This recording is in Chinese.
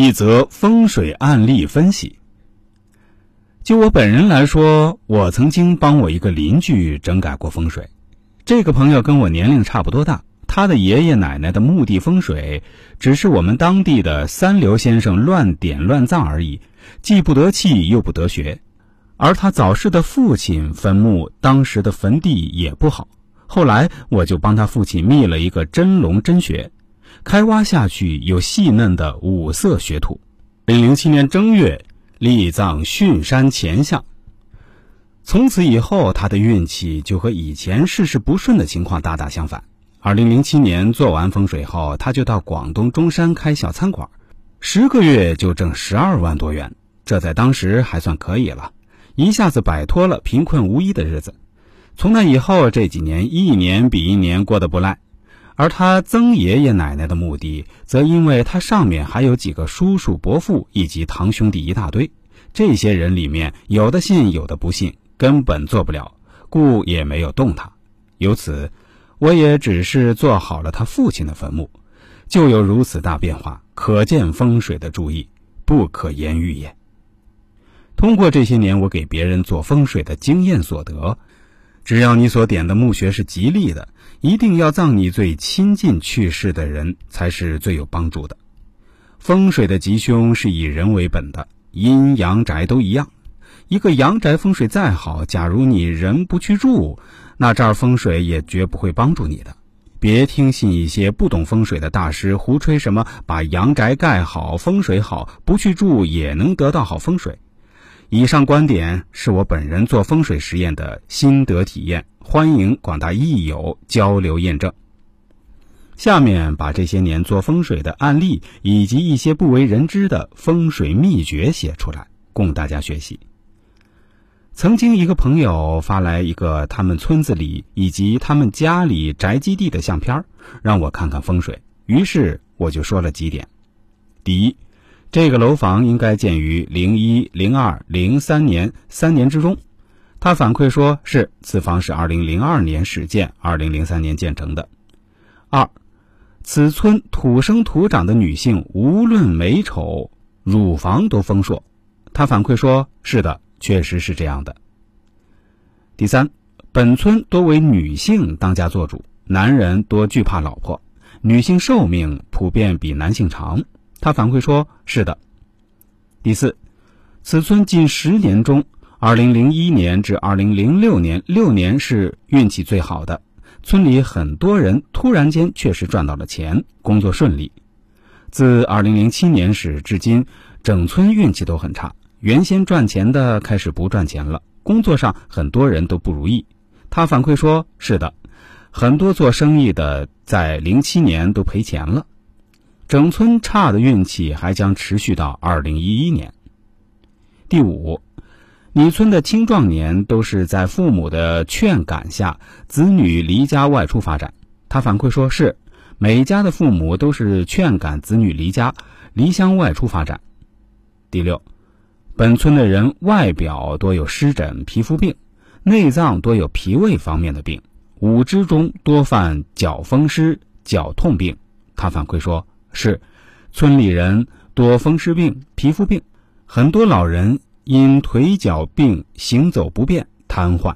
一则风水案例分析。就我本人来说，我曾经帮我一个邻居整改过风水。这个朋友跟我年龄差不多大，他的爷爷奶奶的墓地风水只是我们当地的三流先生乱点乱葬而已，既不得气又不得学。而他早逝的父亲坟墓当时的坟地也不好，后来我就帮他父亲觅了一个真龙真穴。开挖下去有细嫩的五色雪土。零零七年正月，立葬巽山前向。从此以后，他的运气就和以前事事不顺的情况大大相反。二零零七年做完风水后，他就到广东中山开小餐馆，十个月就挣十二万多元，这在当时还算可以了，一下子摆脱了贫困无依的日子。从那以后，这几年一年比一年过得不赖。而他曾爷爷奶奶的墓地，则因为他上面还有几个叔叔伯父以及堂兄弟一大堆，这些人里面有的信有的不信，根本做不了，故也没有动他。由此，我也只是做好了他父亲的坟墓，就有如此大变化，可见风水的注意不可言喻也。通过这些年我给别人做风水的经验所得。只要你所点的墓穴是吉利的，一定要葬你最亲近去世的人才是最有帮助的。风水的吉凶是以人为本的，阴阳宅都一样。一个阳宅风水再好，假如你人不去住，那这儿风水也绝不会帮助你的。别听信一些不懂风水的大师胡吹什么把阳宅盖好，风水好，不去住也能得到好风水。以上观点是我本人做风水实验的心得体验，欢迎广大益友交流验证。下面把这些年做风水的案例以及一些不为人知的风水秘诀写出来，供大家学习。曾经一个朋友发来一个他们村子里以及他们家里宅基地的相片，让我看看风水。于是我就说了几点：第一。这个楼房应该建于零一、零二、零三年三年之中。他反馈说是此房是二零零二年始建，二零零三年建成的。二，此村土生土长的女性无论美丑，乳房都丰硕。他反馈说是的，确实是这样的。第三，本村多为女性当家做主，男人多惧怕老婆，女性寿命普遍比男性长。他反馈说：“是的。”第四，此村近十年中，2001年至2006年六年是运气最好的，村里很多人突然间确实赚到了钱，工作顺利。自2007年始至今，整村运气都很差，原先赚钱的开始不赚钱了，工作上很多人都不如意。他反馈说：“是的，很多做生意的在07年都赔钱了。”整村差的运气还将持续到二零一一年。第五，你村的青壮年都是在父母的劝赶下，子女离家外出发展。他反馈说是每家的父母都是劝赶子女离家离乡外出发展。第六，本村的人外表多有湿疹、皮肤病，内脏多有脾胃方面的病，五肢中多犯脚风湿、脚痛病。他反馈说。是，村里人多风湿病、皮肤病，很多老人因腿脚病、行走不便、瘫痪。